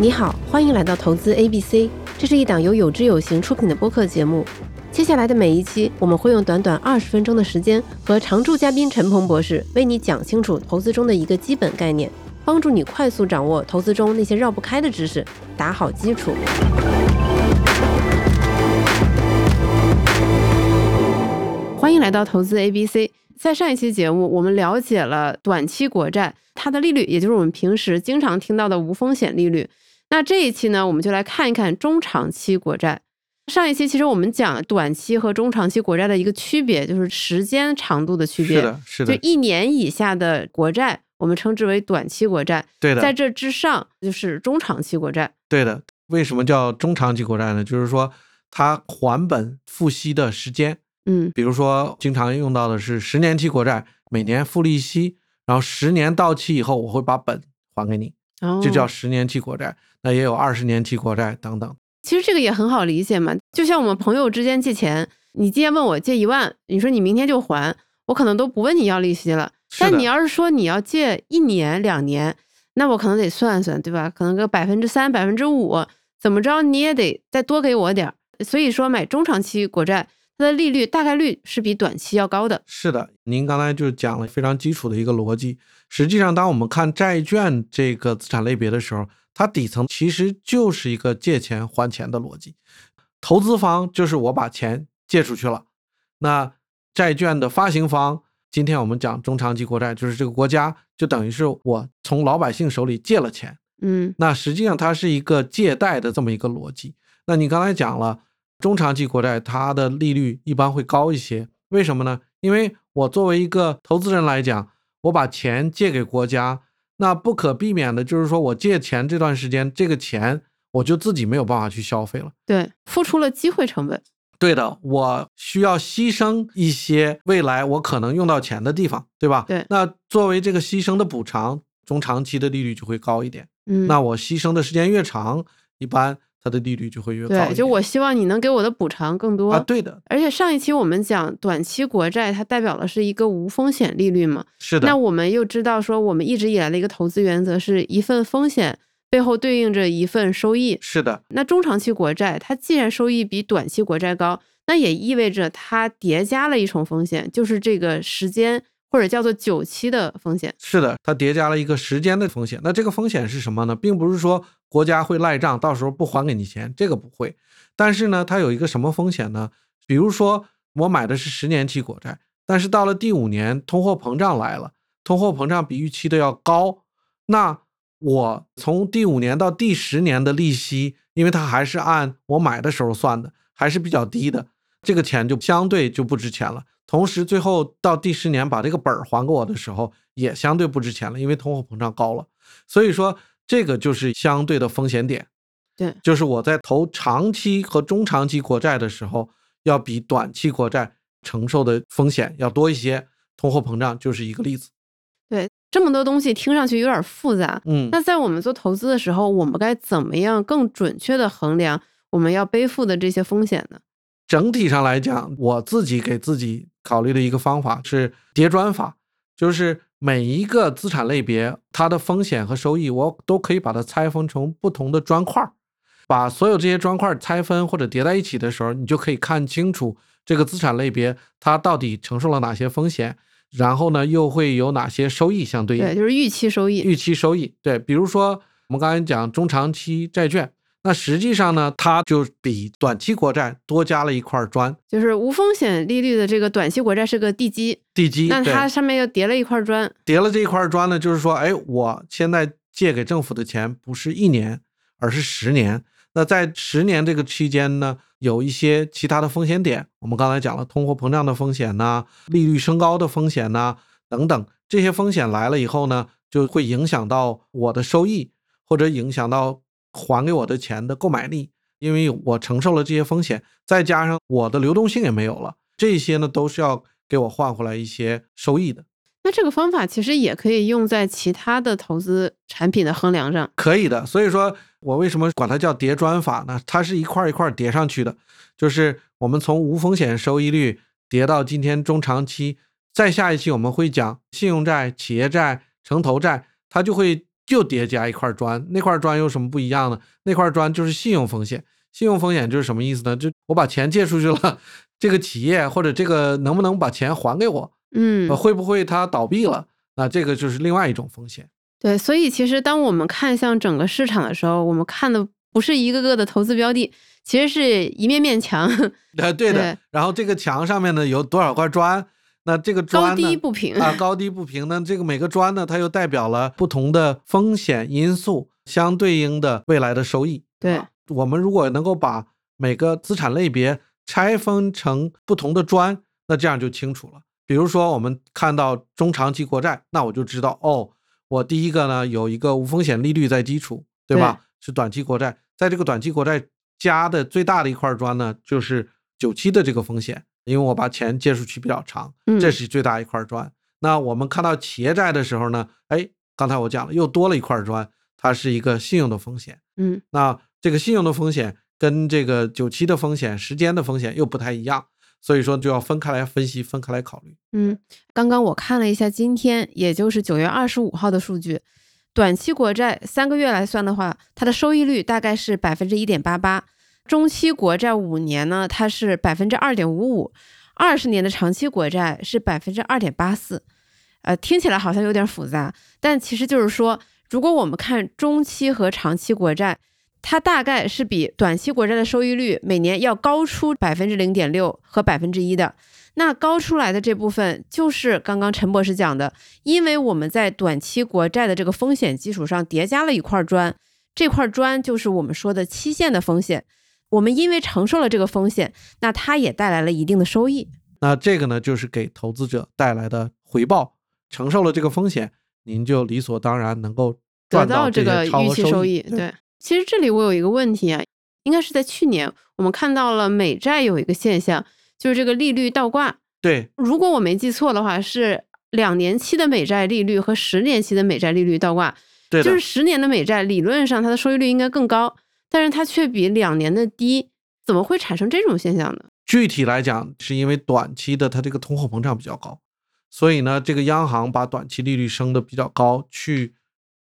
你好，欢迎来到投资 A B C，这是一档由有知有行出品的播客节目。接下来的每一期，我们会用短短二十分钟的时间，和常驻嘉宾陈鹏博士为你讲清楚投资中的一个基本概念，帮助你快速掌握投资中那些绕不开的知识，打好基础。欢迎来到投资 A B C。在上一期节目，我们了解了短期国债它的利率，也就是我们平时经常听到的无风险利率。那这一期呢，我们就来看一看中长期国债。上一期其实我们讲短期和中长期国债的一个区别，就是时间长度的区别。是的，是的。就一年以下的国债，我们称之为短期国债。对的。在这之上就是中长期国债。对的。为什么叫中长期国债呢？就是说它还本付息的时间。嗯，比如说，经常用到的是十年期国债，每年付利息，然后十年到期以后，我会把本还给你，就叫十年期国债。那也有二十年期国债等等。其实这个也很好理解嘛，就像我们朋友之间借钱，你今天问我借一万，你说你明天就还，我可能都不问你要利息了。但你要是说你要借一年两年，那我可能得算算，对吧？可能个百分之三、百分之五，怎么着你也得再多给我点儿。所以说买中长期国债。它的利率大概率是比短期要高的。是的，您刚才就讲了非常基础的一个逻辑。实际上，当我们看债券这个资产类别的时候，它底层其实就是一个借钱还钱的逻辑。投资方就是我把钱借出去了，那债券的发行方，今天我们讲中长期国债，就是这个国家就等于是我从老百姓手里借了钱。嗯，那实际上它是一个借贷的这么一个逻辑。那你刚才讲了。中长期国债它的利率一般会高一些，为什么呢？因为我作为一个投资人来讲，我把钱借给国家，那不可避免的就是说我借钱这段时间，这个钱我就自己没有办法去消费了，对，付出了机会成本。对的，我需要牺牲一些未来我可能用到钱的地方，对吧？对，那作为这个牺牲的补偿，中长期的利率就会高一点。嗯，那我牺牲的时间越长，一般。它的利率就会越高。对，就我希望你能给我的补偿更多啊。对的。而且上一期我们讲短期国债，它代表的是一个无风险利率嘛。是的。那我们又知道说，我们一直以来的一个投资原则是一份风险背后对应着一份收益。是的。那中长期国债它既然收益比短期国债高，那也意味着它叠加了一重风险，就是这个时间。或者叫做久期的风险，是的，它叠加了一个时间的风险。那这个风险是什么呢？并不是说国家会赖账，到时候不还给你钱，这个不会。但是呢，它有一个什么风险呢？比如说我买的是十年期国债，但是到了第五年，通货膨胀来了，通货膨胀比预期的要高，那我从第五年到第十年的利息，因为它还是按我买的时候算的，还是比较低的，这个钱就相对就不值钱了。同时，最后到第十年把这个本儿还给我的时候，也相对不值钱了，因为通货膨胀高了。所以说，这个就是相对的风险点。对，就是我在投长期和中长期国债的时候，要比短期国债承受的风险要多一些。通货膨胀就是一个例子。对，这么多东西听上去有点复杂。嗯，那在我们做投资的时候，我们该怎么样更准确的衡量我们要背负的这些风险呢？整体上来讲，我自己给自己考虑的一个方法是叠砖法，就是每一个资产类别它的风险和收益，我都可以把它拆分成不同的砖块儿，把所有这些砖块拆分或者叠在一起的时候，你就可以看清楚这个资产类别它到底承受了哪些风险，然后呢又会有哪些收益相对应。对，就是预期收益。预期收益，对，比如说我们刚才讲中长期债券。那实际上呢，它就比短期国债多加了一块砖，就是无风险利率的这个短期国债是个地基，地基。那它上面又叠了一块砖，叠了这一块砖呢，就是说，哎，我现在借给政府的钱不是一年，而是十年。那在十年这个期间呢，有一些其他的风险点，我们刚才讲了通货膨胀的风险呐，利率升高的风险呐，等等，这些风险来了以后呢，就会影响到我的收益，或者影响到。还给我的钱的购买力，因为我承受了这些风险，再加上我的流动性也没有了，这些呢都是要给我换回来一些收益的。那这个方法其实也可以用在其他的投资产品的衡量上，可以的。所以说我为什么管它叫叠砖法呢？它是一块一块叠上去的，就是我们从无风险收益率叠到今天中长期，再下一期我们会讲信用债、企业债、城投债，它就会。就叠加一块砖，那块砖有什么不一样呢？那块砖就是信用风险。信用风险就是什么意思呢？就我把钱借出去了，这个企业或者这个能不能把钱还给我？嗯，会不会它倒闭了？那这个就是另外一种风险。对，所以其实当我们看向整个市场的时候，我们看的不是一个个的投资标的，其实是一面面墙。呃，对的。然后这个墙上面呢有多少块砖？那这个砖高低不平啊，高低不平呢？这个每个砖呢，它又代表了不同的风险因素，相对应的未来的收益。对。我们如果能够把每个资产类别拆分成不同的砖，那这样就清楚了。比如说，我们看到中长期国债，那我就知道，哦，我第一个呢有一个无风险利率在基础，对吧？是短期国债，在这个短期国债加的最大的一块砖呢，就是久期的这个风险，因为我把钱借出去比较长，这是最大一块砖。那我们看到企业债的时候呢，哎，刚才我讲了，又多了一块砖，它是一个信用的风险，嗯，那。这个信用的风险跟这个久期的风险、时间的风险又不太一样，所以说就要分开来分析、分开来考虑。嗯，刚刚我看了一下今天，也就是九月二十五号的数据，短期国债三个月来算的话，它的收益率大概是百分之一点八八；中期国债五年呢，它是百分之二点五五；二十年的长期国债是百分之二点八四。呃，听起来好像有点复杂，但其实就是说，如果我们看中期和长期国债。它大概是比短期国债的收益率每年要高出百分之零点六和百分之一的，那高出来的这部分就是刚刚陈博士讲的，因为我们在短期国债的这个风险基础上叠加了一块砖，这块砖就是我们说的期限的风险，我们因为承受了这个风险，那它也带来了一定的收益，那这个呢就是给投资者带来的回报，承受了这个风险，您就理所当然能够得到这个预期收益，对。其实这里我有一个问题啊，应该是在去年我们看到了美债有一个现象，就是这个利率倒挂。对，如果我没记错的话，是两年期的美债利率和十年期的美债利率倒挂。对，就是十年的美债理论上它的收益率应该更高，但是它却比两年的低，怎么会产生这种现象呢？具体来讲，是因为短期的它这个通货膨胀比较高，所以呢，这个央行把短期利率升的比较高，去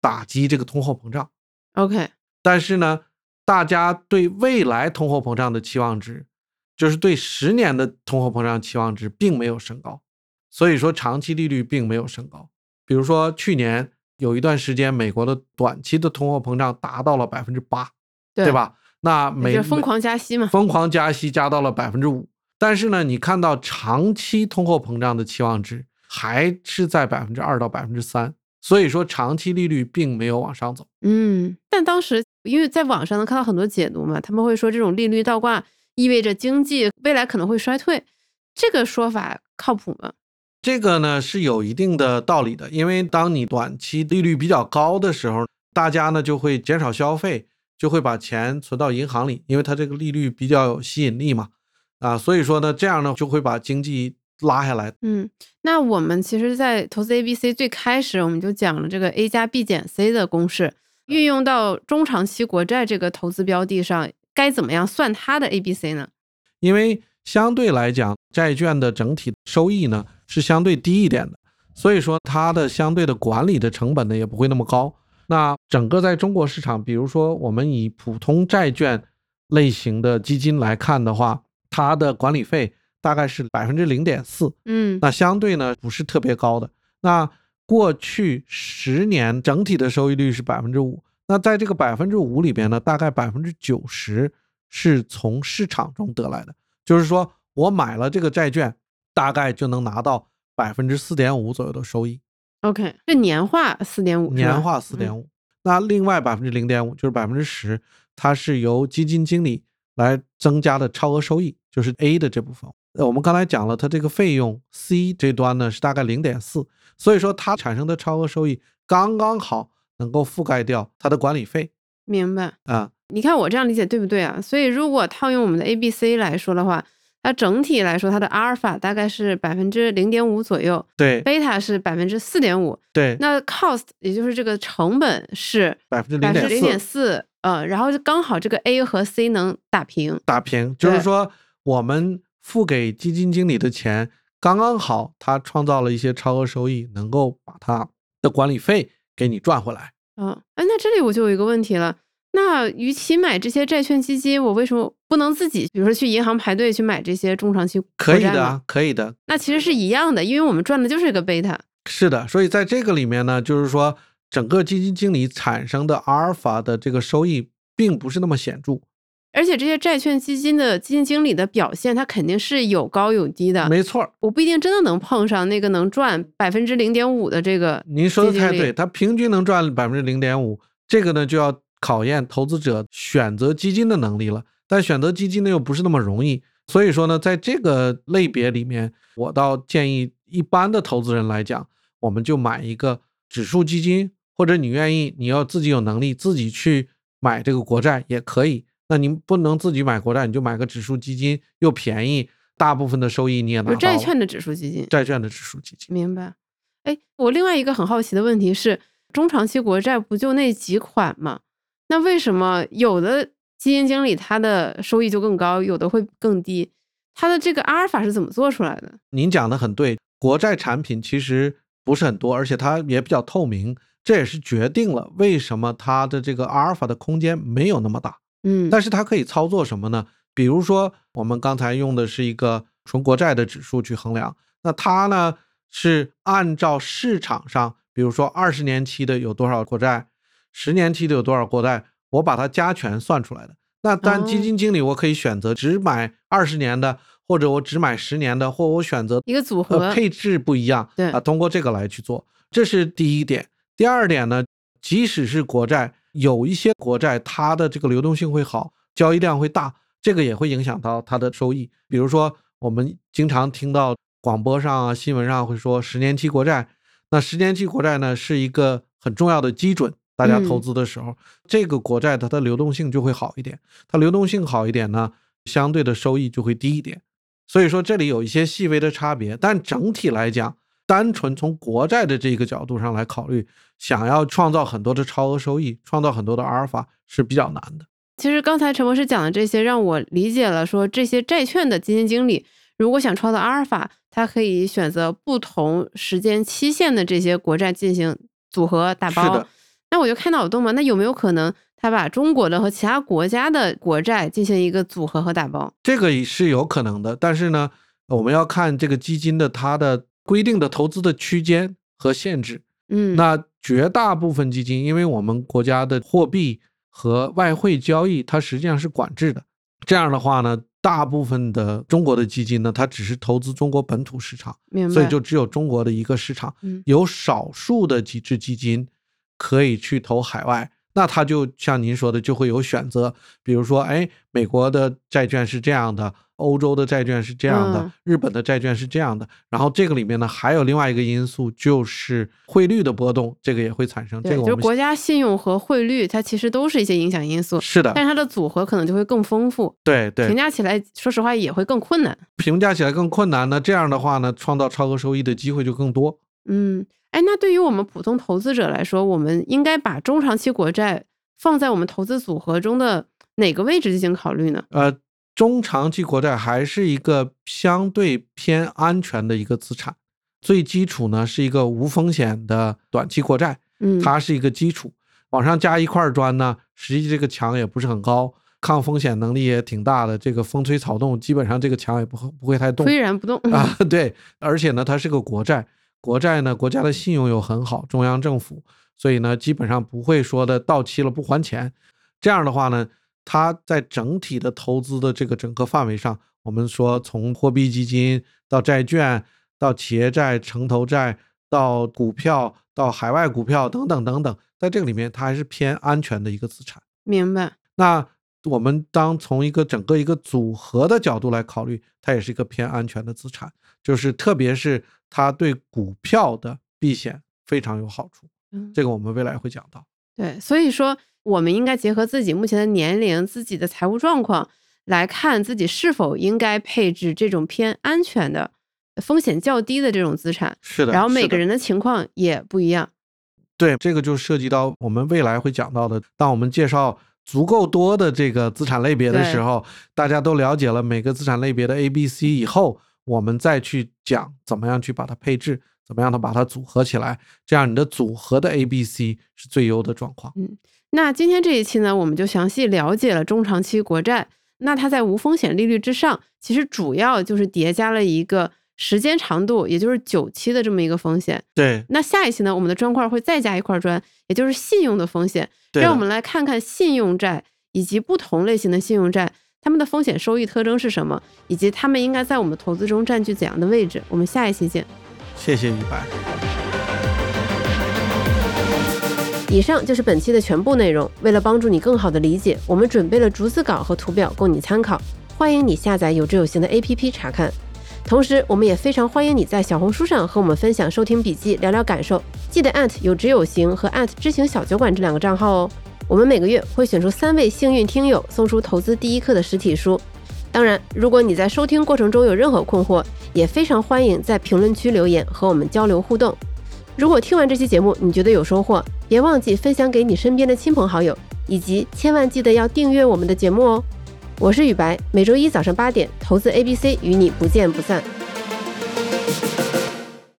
打击这个通货膨胀。OK。但是呢，大家对未来通货膨胀的期望值，就是对十年的通货膨胀期望值并没有升高，所以说长期利率并没有升高。比如说去年有一段时间，美国的短期的通货膨胀达到了百分之八，对吧？那每疯狂加息嘛，疯狂加息加到了百分之五。但是呢，你看到长期通货膨胀的期望值还是在百分之二到百分之三，所以说长期利率并没有往上走。嗯，但当时。因为在网上能看到很多解读嘛，他们会说这种利率倒挂意味着经济未来可能会衰退，这个说法靠谱吗？这个呢是有一定的道理的，因为当你短期利率比较高的时候，大家呢就会减少消费，就会把钱存到银行里，因为它这个利率比较有吸引力嘛，啊，所以说呢这样呢就会把经济拉下来。嗯，那我们其实，在投资 A、B、C 最开始我们就讲了这个 A 加 B 减 C 的公式。运用到中长期国债这个投资标的上，该怎么样算它的 A、B、C 呢？因为相对来讲，债券的整体收益呢是相对低一点的，所以说它的相对的管理的成本呢也不会那么高。那整个在中国市场，比如说我们以普通债券类型的基金来看的话，它的管理费大概是百分之零点四，嗯，那相对呢不是特别高的。那过去十年整体的收益率是百分之五，那在这个百分之五里边呢，大概百分之九十是从市场中得来的，就是说我买了这个债券，大概就能拿到百分之四点五左右的收益。OK，这年化四点五，年化四点五。那另外百分之零点五就是百分之十，它是由基金经理来增加的超额收益，就是 A 的这部分。呃，我们刚才讲了，它这个费用 C 这端呢是大概零点四。所以说，它产生的超额收益刚刚好能够覆盖掉它的管理费。明白啊？你看我这样理解对不对啊？所以如果套用我们的 A、B、C 来说的话，它整体来说它的阿尔法大概是百分之零点五左右，对，贝塔是百分之四点五，对。那 cost 也就是这个成本是百分之零点零点四，呃，然后就刚好这个 A 和 C 能打平，打平，就是说我们付给基金经理的钱。刚刚好，他创造了一些超额收益，能够把他的管理费给你赚回来。嗯，哎，那这里我就有一个问题了。那与其买这些债券基金，我为什么不能自己，比如说去银行排队去买这些中长期可以的，可以的。那其实是一样的，因为我们赚的就是一个贝塔。是的，所以在这个里面呢，就是说整个基金经理产生的阿尔法的这个收益并不是那么显著。而且这些债券基金的基金经理的表现，它肯定是有高有低的。没错，我不一定真的能碰上那个能赚百分之零点五的这个。您说的太对，它平均能赚百分之零点五，这个呢就要考验投资者选择基金的能力了。但选择基金呢又不是那么容易，所以说呢，在这个类别里面，我倒建议一般的投资人来讲，我们就买一个指数基金，或者你愿意，你要自己有能力自己去买这个国债也可以。那您不能自己买国债，你就买个指数基金，又便宜，大部分的收益你也拿到。债券的指数基金，债券的指数基金。明白。哎，我另外一个很好奇的问题是，中长期国债不就那几款吗？那为什么有的基金经理他的收益就更高，有的会更低？他的这个阿尔法是怎么做出来的？您讲的很对，国债产品其实不是很多，而且它也比较透明，这也是决定了为什么它的这个阿尔法的空间没有那么大。嗯，但是它可以操作什么呢？比如说，我们刚才用的是一个纯国债的指数去衡量，那它呢是按照市场上，比如说二十年期的有多少国债，十年期的有多少国债，我把它加权算出来的。那但基金经理我可以选择只买二十年的，或者我只买十年的，或我选择一个组合配置不一样，对啊，通过这个来去做，这是第一点。第二点呢，即使是国债。有一些国债，它的这个流动性会好，交易量会大，这个也会影响到它的收益。比如说，我们经常听到广播上啊、新闻上会说十年期国债，那十年期国债呢是一个很重要的基准，大家投资的时候，这个国债它的流动性就会好一点，它流动性好一点呢，相对的收益就会低一点。所以说这里有一些细微的差别，但整体来讲。单纯从国债的这个角度上来考虑，想要创造很多的超额收益，创造很多的阿尔法是比较难的。其实刚才陈博士讲的这些，让我理解了，说这些债券的基金经理如果想创造阿尔法，他可以选择不同时间期限的这些国债进行组合打包。那我就开脑洞嘛，那有没有可能他把中国的和其他国家的国债进行一个组合和打包？这个是有可能的，但是呢，我们要看这个基金的它的。规定的投资的区间和限制，嗯，那绝大部分基金，因为我们国家的货币和外汇交易，它实际上是管制的。这样的话呢，大部分的中国的基金呢，它只是投资中国本土市场，所以就只有中国的一个市场。有少数的几只基金可以去投海外，那他就像您说的，就会有选择，比如说，哎，美国的债券是这样的。欧洲的债券是这样的，日本的债券是这样的，然后这个里面呢还有另外一个因素，就是汇率的波动，这个也会产生。这个就是国家信用和汇率，它其实都是一些影响因素。是的，但是它的组合可能就会更丰富。对对，评价起来，说实话也会更困难。评价起来更困难，那这样的话呢，创造超额收益的机会就更多。嗯，哎，那对于我们普通投资者来说，我们应该把中长期国债放在我们投资组合中的哪个位置进行考虑呢？呃。中长期国债还是一个相对偏安全的一个资产，最基础呢是一个无风险的短期国债，嗯，它是一个基础，往上加一块砖呢，实际这个墙也不是很高，抗风险能力也挺大的，这个风吹草动基本上这个墙也不会不会太动，岿然不动啊，对，而且呢它是个国债，国债呢国家的信用又很好，中央政府，所以呢基本上不会说的到期了不还钱，这样的话呢。它在整体的投资的这个整个范围上，我们说从货币基金到债券，到企业债、城投债，到股票，到海外股票等等等等，在这个里面，它还是偏安全的一个资产。明白。那我们当从一个整个一个组合的角度来考虑，它也是一个偏安全的资产，就是特别是它对股票的避险非常有好处。嗯，这个我们未来会讲到。对，所以说。我们应该结合自己目前的年龄、自己的财务状况来看，自己是否应该配置这种偏安全的、风险较低的这种资产。是的，然后每个人的情况也不一样。对，这个就涉及到我们未来会讲到的。当我们介绍足够多的这个资产类别的时候，大家都了解了每个资产类别的 A、B、C 以后，我们再去讲怎么样去把它配置。怎么样的把它组合起来，这样你的组合的 A、B、C 是最优的状况。嗯，那今天这一期呢，我们就详细了解了中长期国债。那它在无风险利率之上，其实主要就是叠加了一个时间长度，也就是久期的这么一个风险。对。那下一期呢，我们的砖块会再加一块砖，也就是信用的风险。让我们来看看信用债以及不同类型的信用债，它们的风险收益特征是什么，以及他们应该在我们的投资中占据怎样的位置。我们下一期见。谢谢于白。以上就是本期的全部内容。为了帮助你更好的理解，我们准备了逐字稿和图表供你参考。欢迎你下载有知有行的 APP 查看。同时，我们也非常欢迎你在小红书上和我们分享收听笔记，聊聊感受。记得有知有行和知行小酒馆这两个账号哦。我们每个月会选出三位幸运听友，送出投资第一课的实体书。当然，如果你在收听过程中有任何困惑，也非常欢迎在评论区留言和我们交流互动。如果听完这期节目你觉得有收获，别忘记分享给你身边的亲朋好友，以及千万记得要订阅我们的节目哦。我是雨白，每周一早上八点，投资 A B C 与你不见不散。